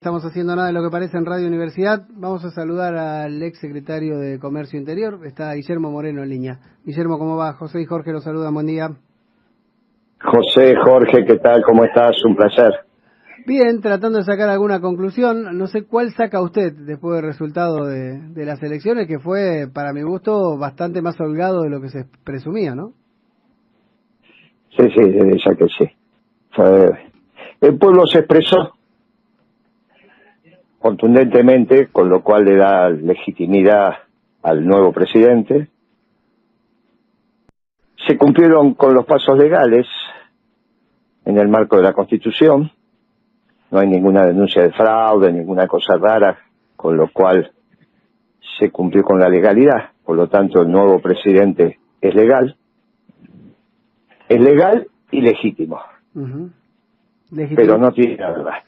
Estamos haciendo nada de lo que parece en Radio Universidad. Vamos a saludar al ex secretario de Comercio Interior. Está Guillermo Moreno en línea. Guillermo, ¿cómo va? José y Jorge los saludan. Buen día. José, Jorge, ¿qué tal? ¿Cómo estás? Un placer. Bien, tratando de sacar alguna conclusión. No sé cuál saca usted después del resultado de, de las elecciones, que fue, para mi gusto, bastante más holgado de lo que se presumía, ¿no? Sí, sí, ya que sí. El pueblo se expresó contundentemente, con lo cual le da legitimidad al nuevo presidente. Se cumplieron con los pasos legales en el marco de la Constitución. No hay ninguna denuncia de fraude, ninguna cosa rara, con lo cual se cumplió con la legalidad. Por lo tanto, el nuevo presidente es legal. Es legal y legítimo. Pero no tiene la verdad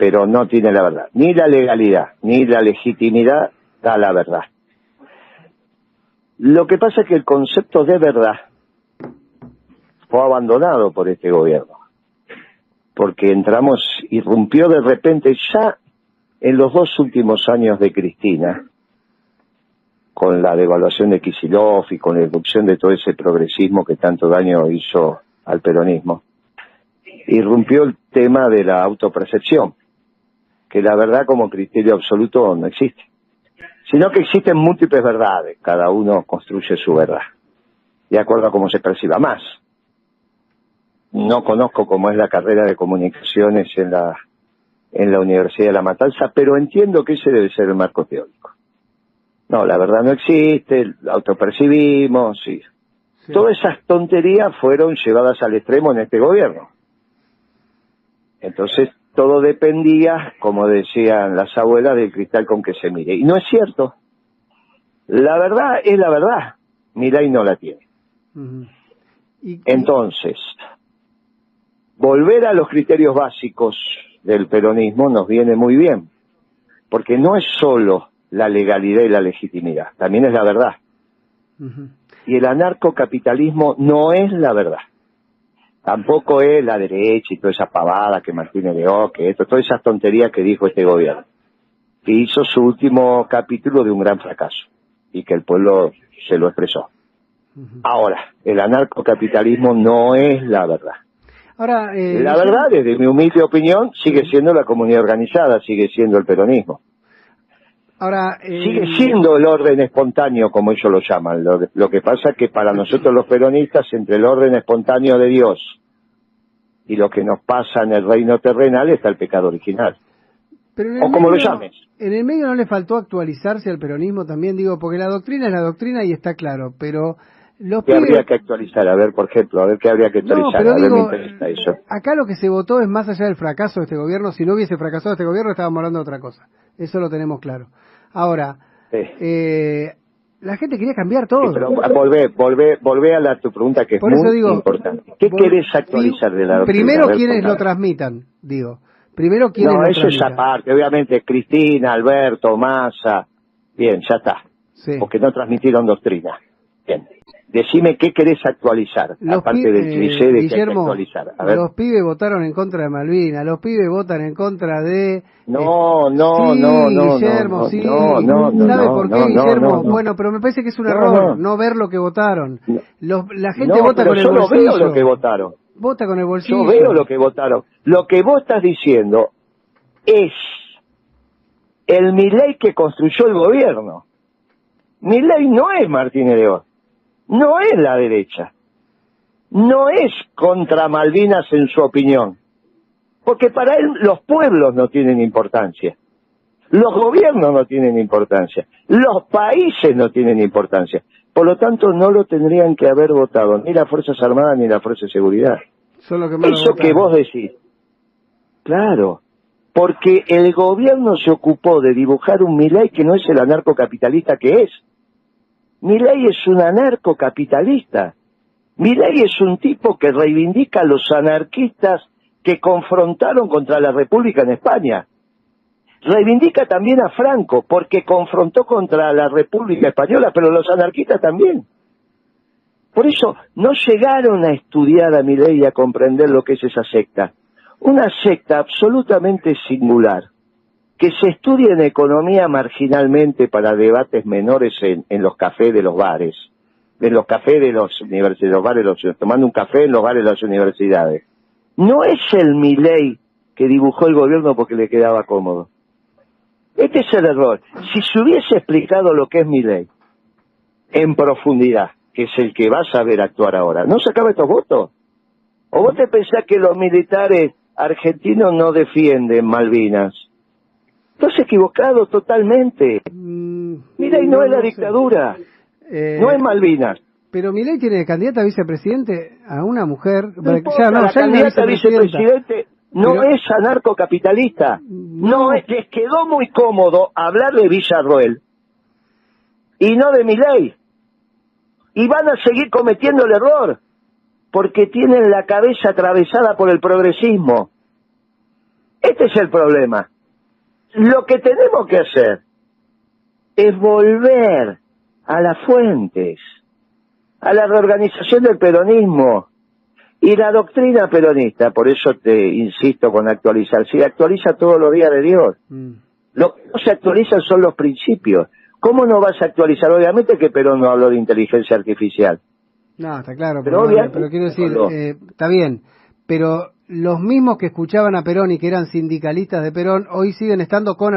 pero no tiene la verdad. Ni la legalidad, ni la legitimidad da la verdad. Lo que pasa es que el concepto de verdad fue abandonado por este gobierno, porque entramos, irrumpió de repente ya en los dos últimos años de Cristina, con la devaluación de Kisilov y con la irrupción de todo ese progresismo que tanto daño hizo al peronismo, irrumpió el tema de la autopercepción que la verdad como criterio absoluto no existe, sino que existen múltiples verdades, cada uno construye su verdad, de acuerdo a cómo se perciba más. No conozco cómo es la carrera de comunicaciones en la, en la Universidad de La Matanza, pero entiendo que ese debe ser el marco teórico. No, la verdad no existe, la autopercibimos, y Todas esas tonterías fueron llevadas al extremo en este gobierno. Entonces, todo dependía, como decían las abuelas, del cristal con que se mire. Y no es cierto. La verdad es la verdad. y no la tiene. Entonces, volver a los criterios básicos del peronismo nos viene muy bien, porque no es solo la legalidad y la legitimidad, también es la verdad. Y el anarcocapitalismo no es la verdad tampoco es la derecha y toda esa pavada que Martínez León, que esto, todas esas tonterías que dijo este gobierno, que hizo su último capítulo de un gran fracaso y que el pueblo se lo expresó. Ahora, el anarcocapitalismo no es la verdad. Ahora, eh, la verdad, desde mi humilde opinión, sigue siendo la comunidad organizada, sigue siendo el peronismo. Ahora, eh, Sigue siendo el orden espontáneo, como ellos lo llaman. Lo, que pasa es que para nosotros los peronistas, entre el orden espontáneo de Dios y lo que nos pasa en el reino terrenal, está el pecado original. o como lo llames. En el medio no le faltó actualizarse al peronismo también, digo, porque la doctrina es la doctrina y está claro, pero... Los ¿Qué habría que actualizar? A ver, por ejemplo, a ver qué habría que actualizar. a ver, me interesa eso. Acá lo que se votó es más allá del fracaso de este gobierno. Si no hubiese fracasado este gobierno, estábamos hablando de otra cosa. Eso lo tenemos claro. Ahora, eh, la gente quería cambiar todo. pero volvé, volvé, volvé a la, tu pregunta que es muy importante. ¿Qué querés actualizar de la doctrina? Primero quienes lo transmitan, digo. Primero quienes no, lo eso es aparte. Obviamente, Cristina, Alberto, Massa. Bien, ya está. Porque no transmitieron doctrina. Bien. Decime qué querés actualizar, aparte del cliché de que actualizar. Los pibes votaron en contra de Malvinas, los pibes votan en contra de... No, no, no, no, Guillermo, sí. no, no, no, ¿Sabe por qué, Guillermo? Bueno, pero me parece que es un error no, ver lo que votaron. Los, la gente vota con el bolsillo. yo no veo lo que votaron. Vota con el bolsillo. Yo veo lo que votaron. Lo que vos estás diciendo es el Milei que construyó el gobierno. Milei no es Martínez León no es la derecha, no es contra Malvinas en su opinión, porque para él los pueblos no tienen importancia, los gobiernos no tienen importancia, los países no tienen importancia, por lo tanto no lo tendrían que haber votado ni las Fuerzas Armadas ni la Fuerza de Seguridad. Eso que vos decís, claro, porque el gobierno se ocupó de dibujar un Milay que no es el anarcocapitalista que es, ley es un anarcocapitalista. ley es un tipo que reivindica a los anarquistas que confrontaron contra la República en España. Reivindica también a Franco porque confrontó contra la República Española, pero los anarquistas también. Por eso no llegaron a estudiar a ley y a comprender lo que es esa secta. Una secta absolutamente singular, que se estudie en economía marginalmente para debates menores en, los cafés de los bares, en los cafés de los universidades, tomando un café en los bares de las universidades. No es el Milei que dibujó el gobierno porque le quedaba cómodo. Este es el error. Si se hubiese explicado lo que es Milei en profundidad, que es el que va a saber actuar ahora, ¿no sacaba estos votos? ¿O vos te pensás que los militares argentinos no defienden Malvinas? Estás equivocado totalmente. Mm, Mira, y no, es la dictadura, eh, no es Malvinas. Pero Milei tiene candidata a vicepresidente a una mujer. No ya, no, la candidata a vicepresidente no es anarcocapitalista. No. es, les quedó muy cómodo hablar de Villarroel y no de Milei. Y van a seguir cometiendo el error porque tienen la cabeza atravesada por el progresismo. Este es el problema. Lo que tenemos que hacer es volver a las fuentes, a la reorganización del peronismo y la doctrina peronista. Por eso te insisto con actualizar. Si actualiza todos los días de Dios. Mm. Lo que no se actualizan son los principios. ¿Cómo no vas a actualizar? Obviamente que Perón no habló de inteligencia artificial. No, está claro, pero, pero, quiero decir, eh, está bien, pero los mismos que escuchaban a Perón y que eran sindicalistas de Perón, hoy siguen estando con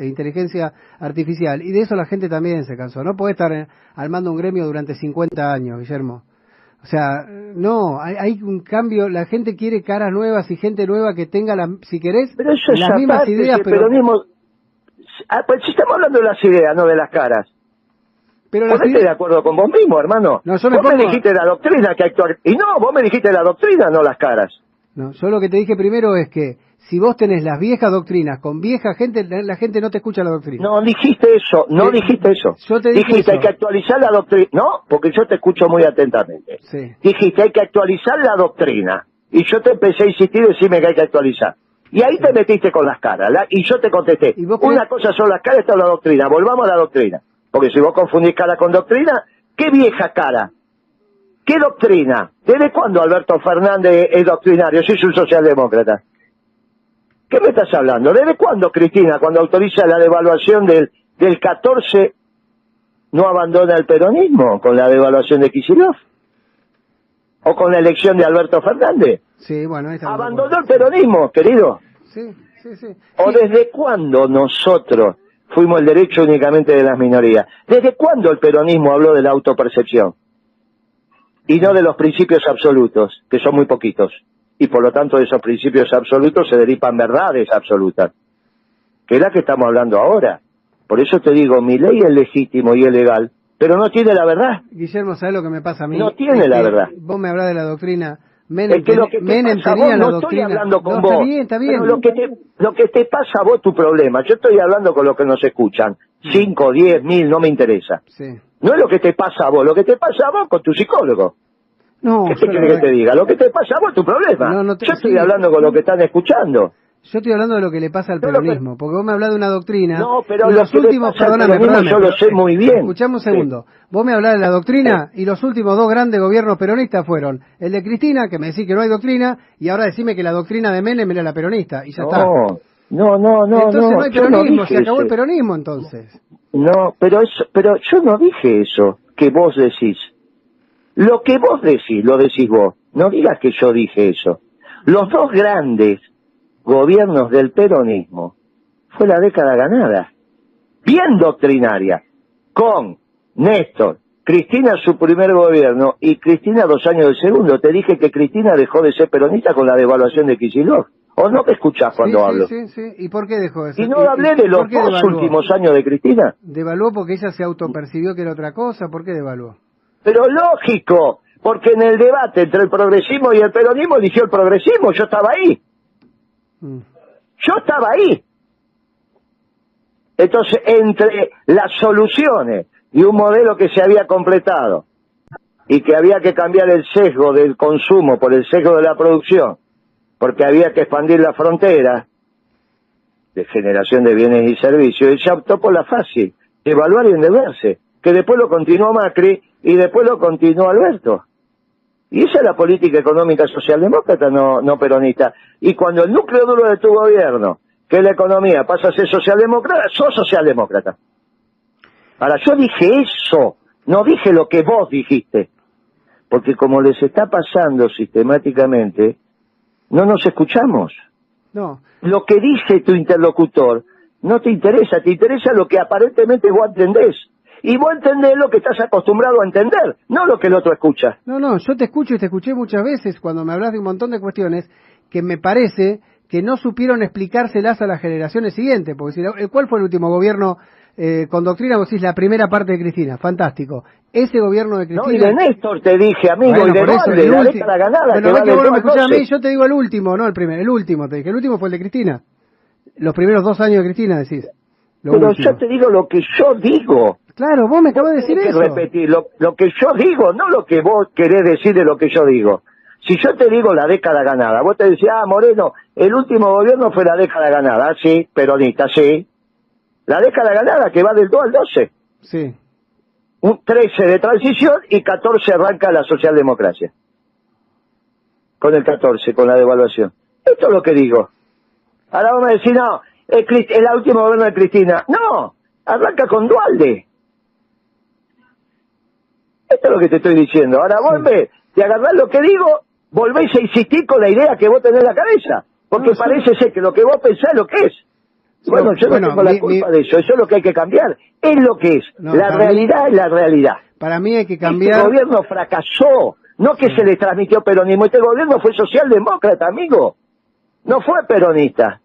inteligencia artificial. Y de eso la gente también se cansó. No puede estar eh, al mando un gremio durante 50 años, Guillermo. O sea, no, hay, un cambio, la gente quiere caras nuevas y gente nueva que tenga, la, si querés, las mismas ideas, pero... Peronismo, ah, pues si estamos hablando de las ideas, no de las caras. Pero Ponete de acuerdo con vos mismo, hermano. No, vos me, dijiste la doctrina que actuar. Y no, vos me dijiste la doctrina, no las caras. No, yo lo que te dije primero es que si vos tenés las viejas doctrinas con vieja gente, la gente no te escucha la doctrina. No dijiste eso, no dijiste eso. Yo te dije dijiste hay que actualizar la doctrina. No, porque yo te escucho muy atentamente. Sí. Dijiste hay que actualizar la doctrina. Y yo te empecé a insistir y decirme que hay que actualizar. Y ahí te metiste con las caras. y yo te contesté. Una cosa son las caras, esta es la doctrina. Volvamos a la doctrina. Porque si vos confundís cara con doctrina, ¿qué vieja cara? ¿Qué doctrina? ¿Desde cuándo Alberto Fernández es doctrinario? Si es un socialdemócrata. ¿Qué me estás hablando? ¿Desde cuándo Cristina, cuando autoriza la devaluación del, del 14, no abandona el peronismo con la devaluación de Kicillof? ¿O con la elección de Alberto Fernández? Sí, bueno, Abandonó el peronismo, querido. Sí, sí, sí. ¿O desde cuándo nosotros fuimos el derecho únicamente de las minorías. ¿Desde cuándo el peronismo habló de la autopercepción? Y no de los principios absolutos, que son muy poquitos. Y por lo tanto de esos principios absolutos se derivan verdades absolutas, que es la que estamos hablando ahora. Por eso te digo, mi ley es legítimo y es legal, pero no tiene la verdad. Guillermo, ¿sabes lo que me pasa a mí? No tiene la verdad. Vos me hablas de la doctrina Menem, que lo que Menem tenía no estoy hablando con vos. Está bien, está bien. lo que, te, lo que te pasa a vos tu problema. Yo estoy hablando con los que nos escuchan. Cinco, diez, mil, no me interesa. Sí. No es lo que te pasa a vos, lo que te pasa a vos con tu psicólogo. No, ¿Qué te quiere que te diga? Lo que te pasa a vos es tu problema. Yo estoy hablando con los que están escuchando. Yo estoy hablando de lo que le pasa al peronismo, porque vos me hablas de una doctrina. No, pero los últimos, perdóname, perdóname, yo lo sé muy bien. Escuchamos un segundo. Vos me hablás de la doctrina y los últimos dos grandes gobiernos peronistas fueron el de Cristina, que me decís que no hay doctrina, y ahora decime que la doctrina de Menem era la peronista, y ya está. No, no, no, entonces no. hay peronismo, se acabó el peronismo entonces. No, pero eso, pero yo no dije eso que vos decís. Lo que vos decís, lo decís vos. No digas que yo dije eso. Los dos grandes gobiernos del peronismo fue la década ganada, bien doctrinaria, con Néstor, Cristina su primer gobierno y Cristina dos años de segundo. Te dije que Cristina dejó de ser peronista con la devaluación de Kicillof. ¿O no te escuchás cuando hablo? Sí, sí, ¿Y por qué dejó de ser? Y no hablé de los dos últimos años de Cristina. ¿Devaluó porque ella se autopercibió que era otra cosa? ¿Por qué devaluó? Pero lógico, porque en el debate entre el progresismo y el peronismo eligió el progresismo, yo estaba ahí. Mm. Yo estaba ahí. Entonces, entre las soluciones y un modelo que se había completado y que había que cambiar el sesgo del consumo por el sesgo de la producción, porque había que expandir la frontera de generación de bienes y servicios, ella optó por la fácil, evaluar y endeudarse, que después lo continuó Macri y después lo continuó Alberto. Y esa es la política económica socialdemócrata, no, no peronista. Y cuando el núcleo duro de tu gobierno que la economía pasa a ser socialdemócrata, sos socialdemócrata. Ahora, yo dije eso, no dije lo que vos dijiste, porque como les está pasando sistemáticamente, no nos escuchamos. No. Lo que dice tu interlocutor no te interesa, te interesa lo que aparentemente vos entendés. Y vos entendés lo que estás acostumbrado a entender, no lo que el otro escucha. No, no, yo te escucho y te escuché muchas veces cuando me hablas de un montón de cuestiones que me parece que no supieron explicárselas a las generaciones siguientes, porque si, ¿cuál fue el último gobierno eh, con doctrina? Vos decís la primera parte de Cristina, fantástico. Ese gobierno de Cristina... No, y de Néstor te dije, amigo, y de eso, la ganada. Bueno, que, que vos me a mí, yo te digo el último, no el primero, el último te dije, el último fue el de Cristina. Los primeros dos años de Cristina, decís. Pero yo te digo lo que yo digo. Claro, vos me acabas de decir que eso. repetir lo, lo que yo digo, no lo que vos querés decir de lo que yo digo. Si yo te digo la década ganada, vos te decís, ah, Moreno, el último gobierno fue la década ganada, sí, peronista, sí. La década ganada que va del 2 al 12. Sí. Un 13 de transición y 14 arranca la socialdemocracia. Con el 14, con la devaluación. Esto es lo que digo. Ahora vamos a decir, no, es, el último gobierno de Cristina. No, arranca con Dualde. Esto es lo que te estoy diciendo. Ahora vos de agarrar lo que digo volvéis a insistir con la idea que vos tenés en la cabeza, porque parece ser que lo que vos pensás es lo que es. Bueno, yo no tengo la culpa de eso, eso es lo que hay que cambiar, es lo que es, la realidad es la realidad. Para mí hay que cambiar... Este gobierno fracasó, no que se le transmitió peronismo, este gobierno fue socialdemócrata, amigo, no fue peronista.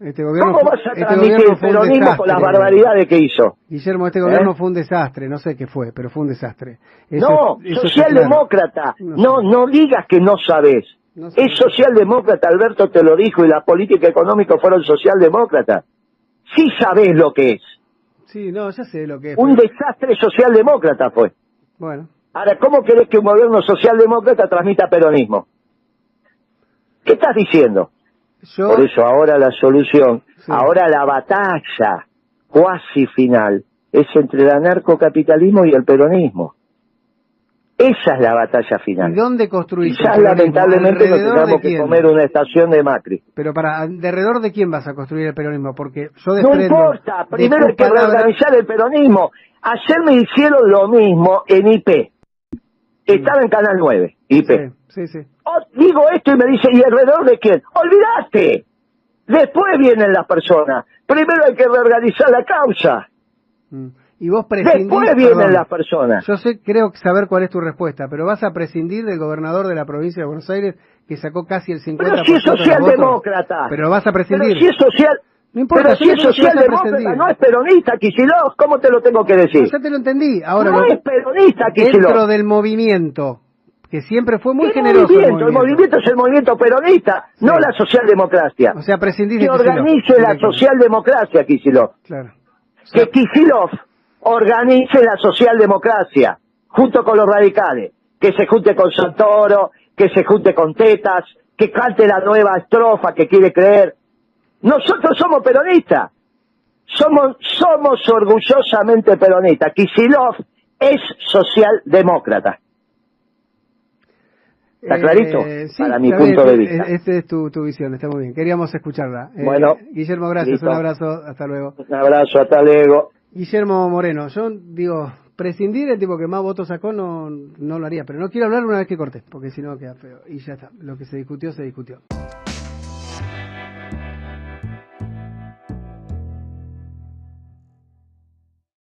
Este gobierno, ¿Cómo vas a este transmitir el peronismo con las barbaridades que hizo? Guillermo, este gobierno ¿Eh? fue un desastre, no sé qué fue, pero fue un desastre. no, socialdemócrata. No, no digas que no sabes. Es socialdemócrata, Alberto te lo dijo, y la política económica fueron socialdemócratas. Sí sabes lo que es. Sí, no, ya sé lo que es. Un desastre socialdemócrata fue. Bueno. Ahora, ¿cómo querés que un gobierno socialdemócrata transmita peronismo? ¿Qué estás diciendo? Por eso ahora la solución, ahora la batalla cuasi final es entre el anarcocapitalismo y el peronismo. Esa es la batalla final. ¿Y dónde construir? Ya lamentablemente nos tengamos que comer una estación de Macri. Pero para, ¿alrededor de quién vas a construir el peronismo? Porque yo No importa, primero hay que reorganizar el peronismo. Ayer me hicieron lo mismo en IP. Estaba en Canal 9, IP. Sí, sí, oh, digo esto y me dice, ¿y alrededor de quién? ¡Olvidaste! Después vienen las personas. Primero hay que reorganizar la causa. Mm. Y vos Después vienen las personas. Yo sé, creo saber cuál es tu respuesta, pero vas a prescindir del gobernador de la provincia de Buenos Aires que sacó casi el 50% Pero si es socialdemócrata. Pero vas a prescindir. Pero si es social, no importa, pero si es socialdemócrata, no es peronista, Kicillof, ¿cómo te lo tengo que decir? No, ya te lo entendí. Ahora no es peronista, Kicillof. Dentro del movimiento, que siempre fue muy generoso. Movimiento? El movimiento? es el movimiento peronista, no la socialdemocracia. O sea, prescindir Que organice la socialdemocracia, Kicillof. Claro. que Kicillof organice la socialdemocracia, junto con los radicales. Que se junte con Santoro, que se junte con Tetas, que cante la nueva estrofa que quiere creer. Nosotros somos peronistas. Somos, somos orgullosamente peronistas. Kisilov es socialdemócrata. ¿Está eh, clarito? Para mi punto de vista. Esta es tu, visión, está muy bien. Queríamos escucharla. Eh, bueno. Guillermo, gracias. Un abrazo. Hasta luego. Un abrazo. Hasta luego. Guillermo Moreno. Yo digo, prescindir el tipo que más votos sacó no, no lo haría, pero no quiero hablar una vez que corte, porque si no queda feo. Y ya está. Lo que se discutió, se discutió.